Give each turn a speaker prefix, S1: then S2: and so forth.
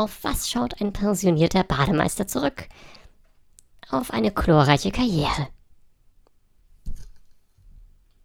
S1: Auf was schaut ein pensionierter Bademeister zurück? Auf eine chlorreiche Karriere.